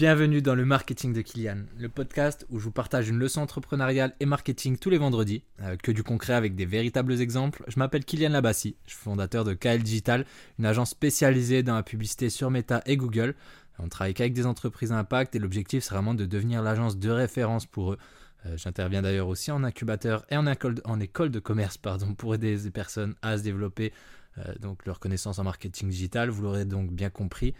Bienvenue dans le marketing de Kylian, le podcast où je vous partage une leçon entrepreneuriale et marketing tous les vendredis, euh, que du concret avec des véritables exemples. Je m'appelle Kylian Labassi, je suis fondateur de KL Digital, une agence spécialisée dans la publicité sur Meta et Google. On travaille qu'avec des entreprises à impact et l'objectif c'est vraiment de devenir l'agence de référence pour eux. Euh, j'interviens d'ailleurs aussi en incubateur et en école, de commerce pardon, pour aider les personnes à se développer euh, donc leur connaissance en marketing digital. Vous l'aurez donc bien compris.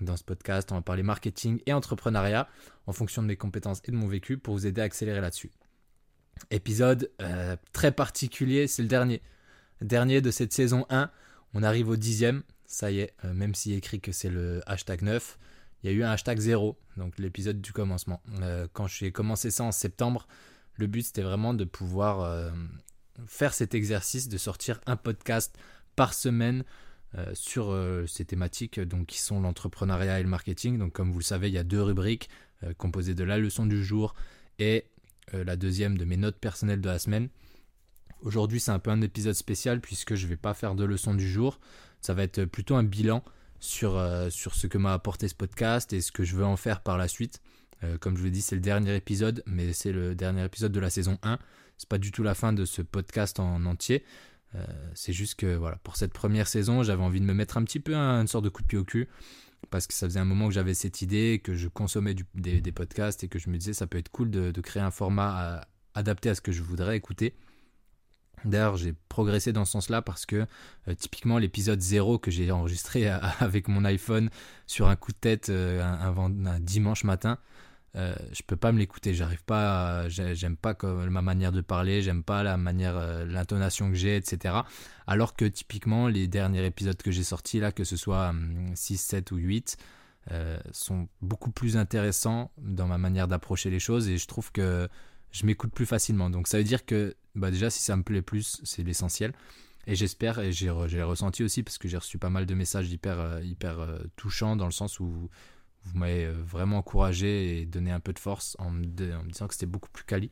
Dans ce podcast, on va parler marketing et entrepreneuriat en fonction de mes compétences et de mon vécu pour vous aider à accélérer là-dessus. Épisode euh, très particulier, c'est le dernier. Dernier de cette saison 1. On arrive au dixième. Ça y est, euh, même s'il est écrit que c'est le hashtag 9, il y a eu un hashtag 0, donc l'épisode du commencement. Euh, quand j'ai commencé ça en septembre, le but c'était vraiment de pouvoir faire cet exercice de sortir un podcast par semaine euh, sur euh, ces thématiques donc, qui sont l'entrepreneuriat et le marketing. Donc comme vous le savez, il y a deux rubriques euh, composées de la leçon du jour et la deuxième de mes notes personnelles de la semaine. Aujourd'hui, c'est un peu un épisode spécial puisque je ne vais pas faire de leçon du jour. Ça va être plutôt un bilan sur, ce que m'a apporté ce podcast et ce que je veux en faire par la suite. comme je vous l'ai dit, c'est le dernier épisode, mais c'est le dernier épisode de la saison 1. C'est pas du tout la fin de ce podcast en entier. Euh, c'est juste que voilà, pour cette première saison, j'avais envie de me mettre un petit peu une sorte de coup de pied au cul parce que ça faisait un moment que j'avais cette idée, que je consommais des, podcasts et que je me disais ça peut être cool de, créer un format adapté à ce que je voudrais écouter. D'ailleurs, j'ai progressé dans ce sens-là parce que euh, typiquement l'épisode 0 que j'ai enregistré avec mon iPhone sur un coup de tête euh, un, dimanche matin, euh, je peux pas me l'écouter. J'arrive pas, j'aime pas ma manière de parler, j'aime pas la manière, euh, l'intonation que j'ai, etc. Alors que typiquement les derniers épisodes que j'ai sortis là, que ce soit 6, hum, 7 ou 8, euh, sont beaucoup plus intéressants dans ma manière d'approcher les choses et je trouve que je m'écoute plus facilement. Donc ça veut dire que bah déjà si ça me plaît plus, c'est l'essentiel. Et j'espère, et j'ai ressenti aussi parce que j'ai reçu pas mal de messages hyper, hyper touchants dans le sens où vous m'avez euh, vraiment encouragé et donné un peu de force en me, disant que c'était beaucoup plus quali.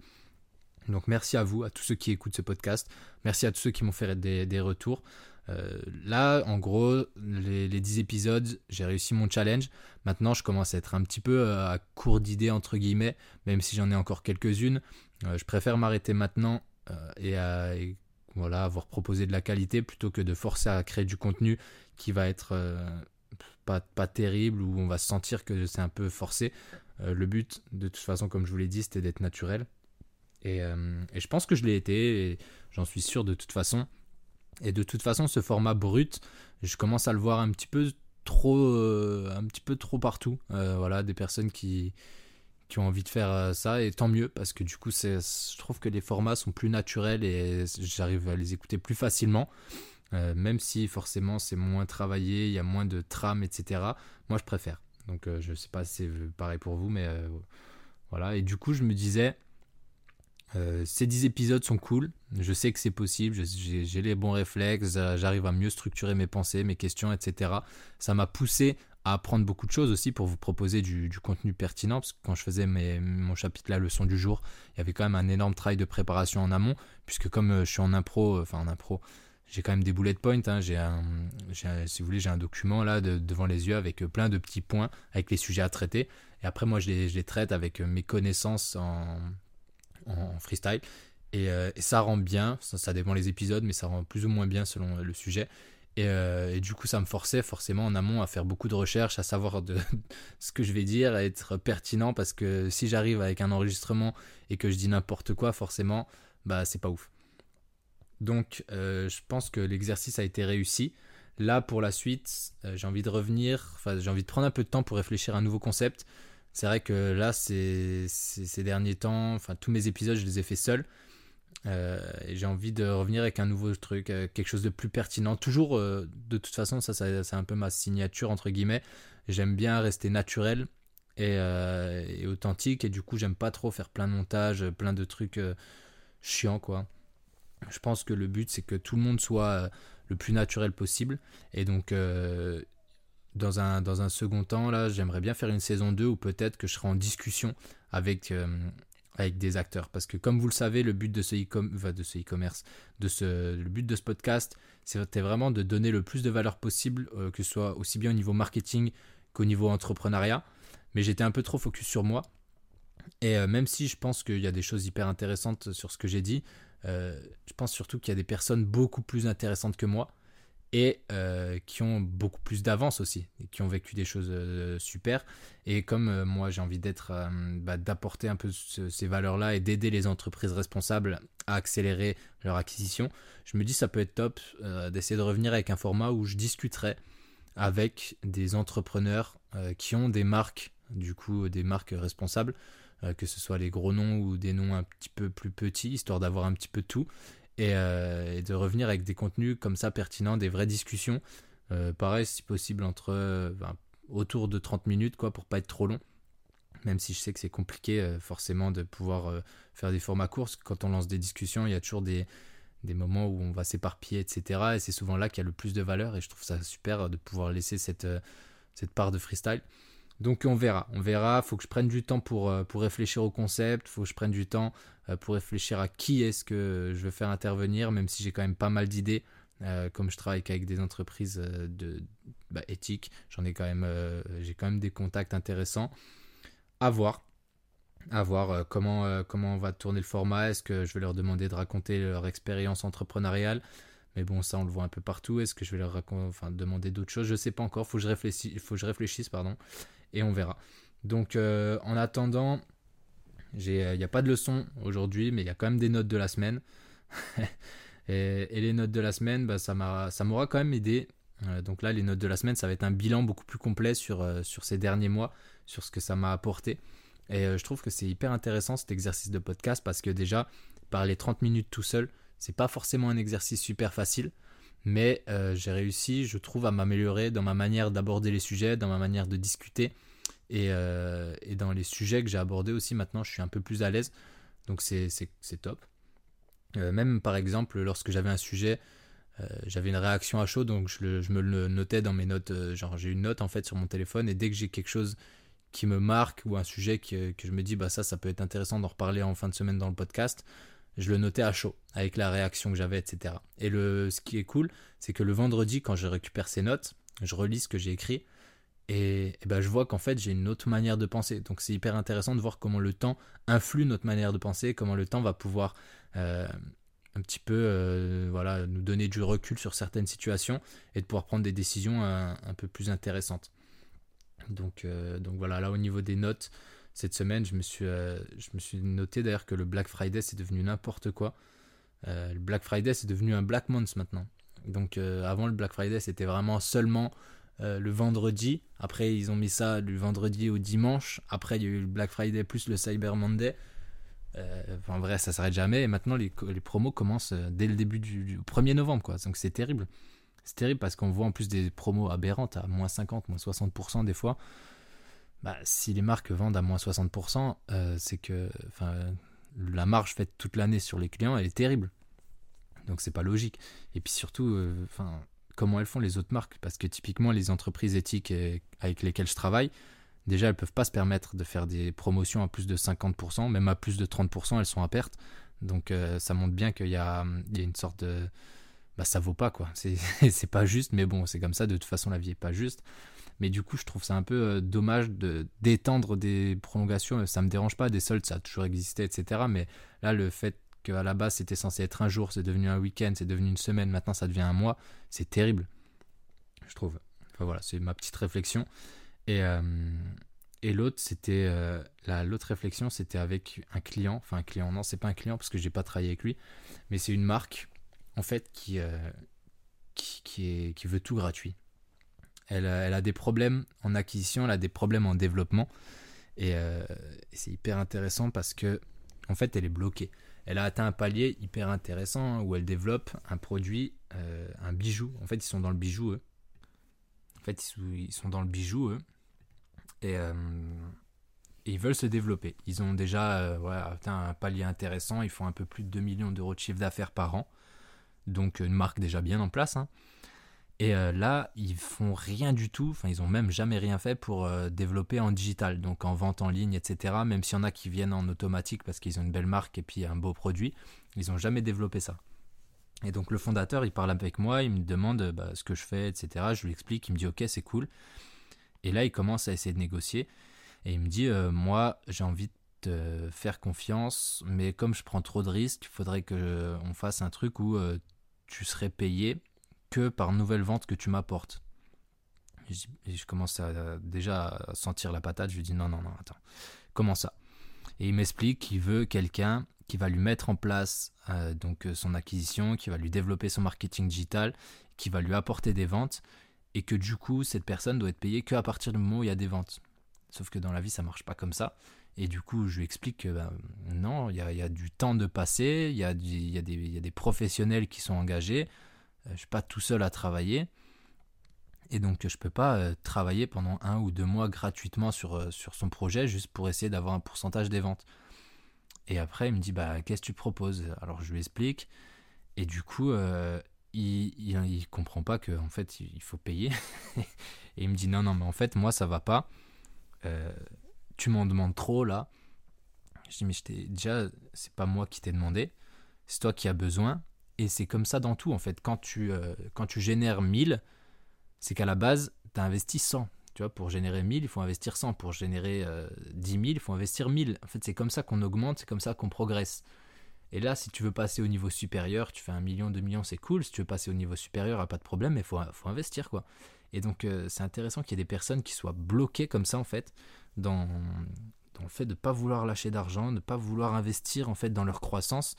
Donc merci à vous, à tous ceux qui écoutent ce podcast. Merci à tous ceux qui m'ont fait des, retours. Euh, là, en gros, les, les 10 épisodes, j'ai réussi mon challenge. Maintenant, je commence à être un petit peu euh, à court d'idées, entre guillemets, même si j'en ai encore quelques-unes. je préfère m'arrêter maintenant et, à, voilà, avoir proposé de la qualité plutôt que de forcer à créer du contenu qui va être pas, pas terrible, où on va sentir que c'est un peu forcé. Euh, le but, de toute façon, comme je vous l'ai dit, c'était d'être naturel. Et, euh, et, je pense que je l'ai été, j'en suis sûr de toute façon. Et de toute façon, ce format brut, je commence à le voir un petit peu trop, euh, un petit peu trop partout. voilà, des personnes qui, qui ont envie de faire ça, et tant mieux, parce que du coup, je trouve que les formats sont plus naturels et j'arrive à les écouter plus facilement. Euh, même si forcément c'est moins travaillé, il y a moins de trame, etc. Moi je préfère. Donc euh, je sais pas si c'est pareil pour vous, mais euh, voilà. Et du coup je me disais, ces 10 épisodes sont cool, je sais que c'est possible, j'ai les bons réflexes, j'arrive à mieux structurer mes pensées, mes questions, etc. Ça m'a poussé à apprendre beaucoup de choses aussi pour vous proposer du, contenu pertinent, parce que quand je faisais mon chapitre La leçon du jour, il y avait quand même un énorme travail de préparation en amont, puisque comme je suis en impro, enfin en impro, j'ai quand même des bullet points. Hein. J'ai un, si vous voulez, j'ai un document là devant les yeux avec euh, plein de petits points avec les sujets à traiter. Et après, moi, je les, traite avec euh, mes connaissances en, freestyle. Et, euh, et, ça rend bien. Ça, ça, dépend les épisodes, mais ça rend plus ou moins bien selon le sujet. Et, et, du coup, ça me forçait forcément en amont à faire beaucoup de recherches, à savoir de, ce que je vais dire, à être pertinent, parce que si j'arrive avec un enregistrement et que je dis n'importe quoi, forcément, bah c'est pas ouf. Donc euh, je pense que l'exercice a été réussi. Là pour la suite, euh, j'ai envie de revenir, enfin j'ai envie de prendre un peu de temps pour réfléchir à un nouveau concept. C'est vrai que là, ces derniers temps, enfin tous mes épisodes, je les ai fait seuls. Euh, j'ai envie de revenir avec un nouveau truc, quelque chose de plus pertinent. Toujours, de toute façon, ça, c'est un peu ma signature entre guillemets. J'aime bien rester naturel et, et, authentique, et du coup, j'aime pas trop faire plein de montages, plein de trucs chiants, quoi. Je pense que le but, c'est que tout le monde soit euh, le plus naturel possible. Et donc, euh, dans, un, second temps, là, j'aimerais bien faire une saison 2 où peut-être que je serai en discussion avec, euh, avec des acteurs. Parce que, comme vous le savez, le but de ce e-commerce, ce, le but de ce podcast, c'était vraiment de donner le plus de valeur possible, que ce soit aussi bien au niveau marketing qu'au niveau entrepreneuriat. mais j'étais un peu trop focus sur moi. Et même si je pense qu'il y a des choses hyper intéressantes sur ce que j'ai dit, je pense surtout qu'il y a des personnes beaucoup plus intéressantes que moi et euh, qui ont beaucoup plus d'avance aussi, et qui ont vécu des choses euh, super. Et comme euh, moi j'ai envie d'être, bah, d'apporter un peu ces valeurs-là et d'aider les entreprises responsables à accélérer leur acquisition, je me dis ça peut être top d'essayer de revenir avec un format où je discuterai avec des entrepreneurs qui ont des marques, du coup des marques responsables, que ce soit les gros noms ou des noms un petit peu plus petits, histoire d'avoir un petit peu tout euh, et, de revenir avec des contenus comme ça pertinents, des vraies discussions. Euh, pareil, si possible, entre euh, autour de 30 minutes, quoi, pour pas être trop long. Même si je sais que c'est compliqué forcément de pouvoir faire des formats courts. Quand on lance des discussions, il y a toujours des, moments où on va s'éparpiller, etc. Et c'est souvent là qu'il y a le plus de valeur. Et je trouve ça super de pouvoir laisser cette part de freestyle. Donc on verra, on verra. Faut que je prenne du temps pour, pour réfléchir au concept. Faut que je prenne du temps euh, pour réfléchir à qui est-ce que je veux faire intervenir, même si j'ai quand même pas mal d'idées. Euh, comme je travaille avec des entreprises euh, de, bah, éthiques, j'en ai quand même, j'ai quand même des contacts intéressants. À voir, à voir comment, comment on va tourner le format. Est-ce que je vais leur demander de raconter leur expérience entrepreneuriale? Mais bon, ça, on le voit un peu partout. Est-ce que je vais leur enfin, demander d'autres choses? Je ne sais pas encore. Faut faut que je réfléchisse, pardon, et on verra. Donc, en attendant, il n'y euh, a pas de leçon aujourd'hui, mais il y a quand même des notes de la semaine. et, les notes de la semaine, bah, ça m'aura quand même aidé. Euh, donc là, les notes de la semaine, ça va être un bilan beaucoup plus complet sur, euh, sur ces derniers mois, sur ce que ça m'a apporté. Et je trouve que c'est hyper intéressant cet exercice de podcast parce que déjà, parler 30 minutes tout seul, c'est pas forcément un exercice super facile. Mais j'ai réussi, je trouve, à m'améliorer dans ma manière d'aborder les sujets, dans ma manière de discuter. Euh, et, dans les sujets que j'ai abordés aussi, maintenant, je suis un peu plus à l'aise. Donc, c'est top. Euh, même, par exemple, lorsque j'avais un sujet, euh, j'avais une réaction à chaud, donc je, me le notais dans mes notes. genre, j'ai une note, en fait, sur mon téléphone. Et dès que j'ai quelque chose qui me marque ou un sujet que, que, je me dis, bah ça, ça peut être intéressant d'en reparler en fin de semaine dans le podcast, je le notais à chaud, avec la réaction que j'avais, etc. Et le, ce qui est cool, c'est que le vendredi, quand je récupère ces notes, je relis ce que j'ai écrit et, ben je vois qu'en fait j'ai une autre manière de penser. Donc c'est hyper intéressant de voir comment le temps influe notre manière de penser, comment le temps va pouvoir euh, un petit peu euh, voilà, nous donner du recul sur certaines situations et de pouvoir prendre des décisions un, peu plus intéressantes. Donc, euh, donc voilà, là au niveau des notes, cette semaine je me suis, je me suis noté d'ailleurs que le Black Friday c'est devenu n'importe quoi. le Black Friday c'est devenu un Black Month maintenant. Donc avant le Black Friday c'était vraiment seulement euh, le vendredi. Après, ils ont mis ça du vendredi au dimanche. Après, il y a eu le Black Friday plus le Cyber Monday. Euh, en vrai, ça s'arrête jamais. Et maintenant, les, promos commencent euh, dès le début du, 1er novembre. Quoi. Donc, c'est terrible. C'est terrible parce qu'on voit en plus des promos aberrantes à moins 50, moins 60% des fois. Bah, si les marques vendent à moins 60%, c'est que la marge faite toute l'année sur les clients, elle est terrible. Donc c'est pas logique. Et puis surtout, enfin, comment elles font les autres marques? Parce que typiquement, les entreprises éthiques avec lesquelles je travaille, déjà, elles peuvent pas se permettre de faire des promotions à plus de 50%, même à plus de 30%, elles sont à perte. Donc euh, ça montre bien qu'il y, a, une sorte de... Bah ça vaut pas quoi, c'est pas juste, mais bon, c'est comme ça, de toute façon la vie est pas juste. Mais du coup, je trouve ça un peu euh, dommage de d'étendre des prolongations, ça me dérange pas, des soldes, ça a toujours existé, etc. Mais là, le fait qu'à la base c'était censé être un jour, c'est devenu un week-end, c'est devenu une semaine, maintenant ça devient un mois, c'est terrible, je trouve. Enfin voilà, c'est ma petite réflexion. Et, euh, l'autre, c'était euh, l'autre réflexion, c'était avec un client, enfin un client, non, c'est pas un client parce que j'ai pas travaillé avec lui, mais c'est une marque en fait qui, qui, qui veut tout gratuit. Elle, elle, a des problèmes en acquisition, elle a des problèmes en développement. Et, et c'est hyper intéressant parce que en fait, elle est bloquée elle a atteint un palier hyper intéressant où elle développe un produit, euh, un bijou. En fait, ils sont dans le bijou, eux. En fait, ils sont dans le bijou, eux. Et, euh, ils veulent se développer. Ils ont déjà euh, atteint un palier intéressant. Ils font un peu plus de 2 millions d'euros de chiffre d'affaires par an. Donc, une marque déjà bien en place. Hein. Et euh, là, ils font rien du tout, enfin ils ont même jamais rien fait pour euh, développer en digital, donc en vente en ligne, etc. Même s'il y en a qui viennent en automatique parce qu'ils ont une belle marque et puis un beau produit, ils n'ont jamais développé ça. Et donc le fondateur, il parle avec moi, il me demande bah, ce que je fais, etc. Je lui explique, il me dit ok c'est cool. Et là, il commence à essayer de négocier. Et il me dit, moi, j'ai envie de te faire confiance, mais comme je prends trop de risques, il faudrait qu'on fasse un truc où tu serais payé que par nouvelle vente que tu m'apportes. Et je commence à, déjà à sentir la patate. Je lui dis non, non, non, attends. Comment ça? Et il m'explique qu'il veut quelqu'un qui va lui mettre en place euh, donc euh, son acquisition, qui va lui développer son marketing digital, qui va lui apporter des ventes, et que du coup cette personne doit être payée qu'à partir du moment où il y a des ventes. Sauf que dans la vie ça marche pas comme ça. Et du coup je lui explique que ben, non, il y, a, du temps de passer, il y, a, des professionnels qui sont engagés, euh, je suis pas tout seul à travailler. Et donc je peux pas travailler pendant un ou deux mois gratuitement sur, sur son projet juste pour essayer d'avoir un pourcentage des ventes. Et après, il me dit, bah, qu'est-ce que tu proposes? Alors, je lui explique. Et du coup, euh, il, il, comprend pas qu'en en fait, il faut payer. et il me dit, non, non, mais en fait, moi, ça va pas. Euh, tu m'en demandes trop, là. Je dis, mais je déjà, c'est pas moi qui t'ai demandé. C'est toi qui as besoin. Et c'est comme ça dans tout, en fait. Quand tu, euh, génères 1000, c'est qu'à la base, tu as investi 100. Tu vois, pour générer 1000, il faut investir 100. Pour générer 10 000, il faut investir 1000. En fait, c'est comme ça qu'on augmente, c'est comme ça qu'on progresse. Et là, si tu veux passer au niveau supérieur, tu fais un million, deux millions, c'est cool. Si tu veux passer au niveau supérieur, pas de problème, mais il faut, faut investir, quoi. Et donc, euh, c'est intéressant qu'il y ait des personnes qui soient bloquées comme ça, en fait, dans, dans le fait de ne pas vouloir lâcher d'argent, de ne pas vouloir investir, en fait, dans leur croissance,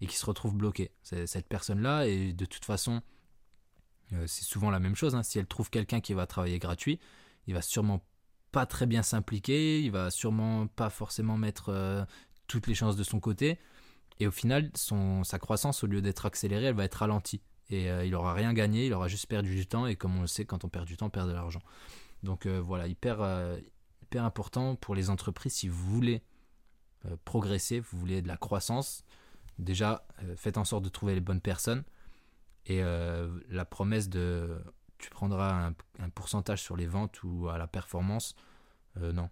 et qui se retrouvent bloquées. Cette personne-là, et de toute façon, euh, c'est souvent la même chose. Hein. si elle trouve quelqu'un qui va travailler gratuit, il va sûrement pas très bien s'impliquer, il va sûrement pas forcément mettre euh, toutes les chances de son côté. Et au final, son, sa croissance, au lieu d'être accélérée, elle va être ralentie. Et euh, il aura rien gagné, il aura juste perdu du temps. Et comme on le sait, quand on perd du temps, on perd de l'argent. Donc voilà, hyper, hyper important pour les entreprises si vous voulez progresser, vous voulez de la croissance. Déjà, faites en sorte de trouver les bonnes personnes. Et la promesse de tu prendras un, pourcentage sur les ventes ou à la performance. Euh, non.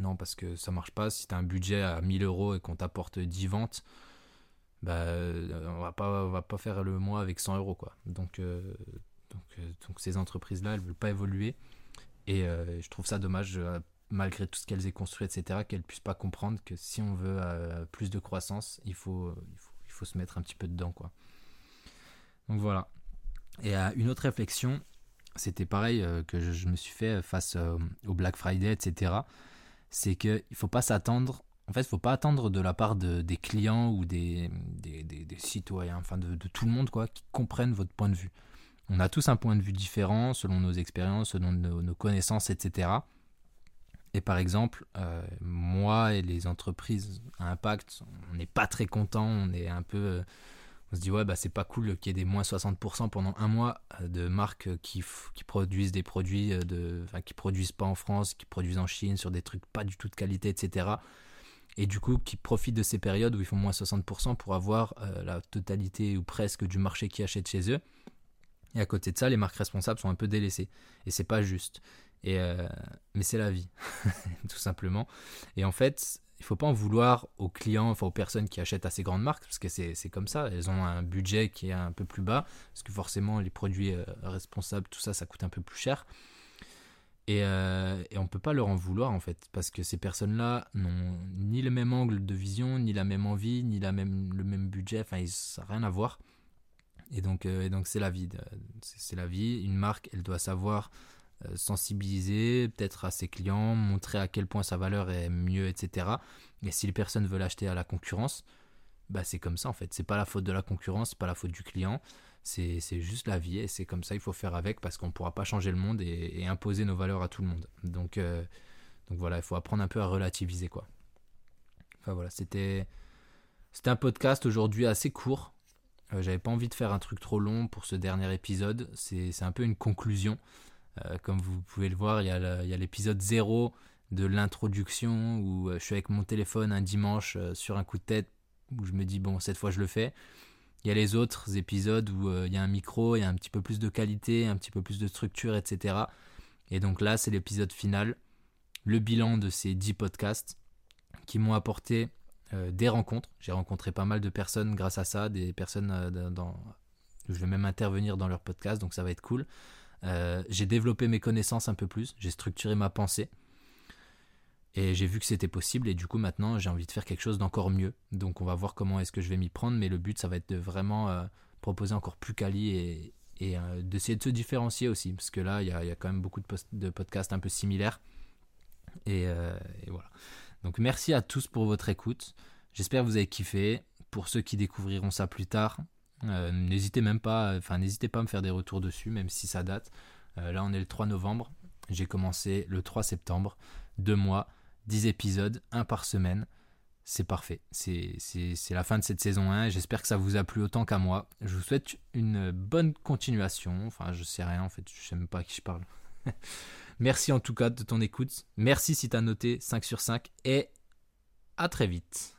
Non, parce que ça marche pas. Si tu as un budget à 1000 euros et qu'on t'apporte 10 ventes, bah, euh, on va pas, va pas faire le mois avec 100 euros. Quoi. Donc, euh, donc, donc, ces entreprises-là, elles ne veulent pas évoluer. Et je trouve ça dommage, malgré tout ce qu'elles aient construit, etc., qu'elles puissent pas comprendre que si on veut plus de croissance, il faut, il faut, il faut se mettre un petit peu dedans. Quoi. Donc voilà. Et à une autre réflexion, c'était pareil euh, que je, me suis fait face euh, au Black Friday, etc. C'est qu'il ne faut pas s'attendre, en fait, il ne faut pas attendre de la part de, des clients ou des, des, des, citoyens, enfin de, de, tout le monde, quoi, qui comprennent votre point de vue. On a tous un point de vue différent selon nos expériences, selon nos, connaissances, etc. Et par exemple, euh, moi et les entreprises à impact, on n'est pas très contents, on est un peu on se dit ouais bah c'est pas cool qu'il y ait des moins 60% pendant un mois euh, de marques qui, produisent des produits euh, de enfin, qui produisent pas en France qui produisent en Chine sur des trucs pas du tout de qualité etc et du coup qui profitent de ces périodes où ils font moins 60% pour avoir euh, la totalité ou presque du marché qui achète chez eux. Et à côté de ça les marques responsables sont un peu délaissées. Et c'est pas juste et mais c'est la vie tout simplement et en fait il faut pas en vouloir aux clients, enfin aux personnes qui achètent à ces grandes marques, parce que c'est comme ça, elles ont un budget qui est un peu plus bas, parce que forcément les produits euh, responsables, tout ça, ça coûte un peu plus cher. Et, euh, et on peut pas leur en vouloir en fait, parce que ces personnes-là n'ont ni le même angle de vision, ni la même envie, ni la même, le même budget, enfin ça n'a rien à voir. Et donc euh, c'est la vie, c'est la vie. Une marque, elle doit savoir euh, sensibiliser peut-être à ses clients, montrer à quel point sa valeur est mieux, etc. Et si les personnes veulent acheter à la concurrence, bah c'est comme ça en fait. C'est pas la faute de la concurrence, c'est pas la faute du client. C'est juste la vie et c'est comme ça, il faut faire avec parce qu'on ne pourra pas changer le monde et, imposer nos valeurs à tout le monde. Donc, euh, donc voilà, il faut apprendre un peu à relativiser quoi. Enfin voilà, c'était c'était un podcast aujourd'hui assez court. Euh, j'avais pas envie de faire un truc trop long pour ce dernier épisode. C'est un peu une conclusion. Euh, comme vous pouvez le voir, il y a l'épisode 0 de l'introduction où euh, je suis avec mon téléphone un dimanche euh, sur un coup de tête où je me dis bon cette fois je le fais. Il y a les autres épisodes où il y a un micro, il y a un petit peu plus de qualité, un petit peu plus de structure, etc. Et donc là c'est l'épisode final, le bilan de ces 10 podcasts qui m'ont apporté des rencontres. J'ai rencontré pas mal de personnes grâce à ça, des personnes dans... Je vais même intervenir dans leur podcast, donc ça va être cool. Euh, j'ai développé mes connaissances un peu plus, j'ai structuré ma pensée. Et j'ai vu que c'était possible et du coup maintenant j'ai envie de faire quelque chose d'encore mieux. Donc on va voir comment est-ce que je vais m'y prendre, mais le but ça va être de vraiment euh, proposer encore plus quali et, euh, d'essayer de se différencier aussi, parce que là il y a, quand même beaucoup de, podcasts un peu similaires. Et, voilà. Donc merci à tous pour votre écoute. J'espère que vous avez kiffé. Pour ceux qui découvriront ça plus tard, n'hésitez même pas, enfin pas à me faire des retours dessus, même si ça date. là on est le 3 novembre. J'ai commencé le 3 septembre, deux mois. 10 épisodes, un par semaine. C'est parfait. C'est la fin de cette saison 1. J'espère que ça vous a plu autant qu'à moi. Je vous souhaite une bonne continuation. Enfin, je sais rien en fait. Je sais même pas à qui je parle. Merci en tout cas de ton écoute. Merci si tu as noté 5 sur 5. Et à très vite.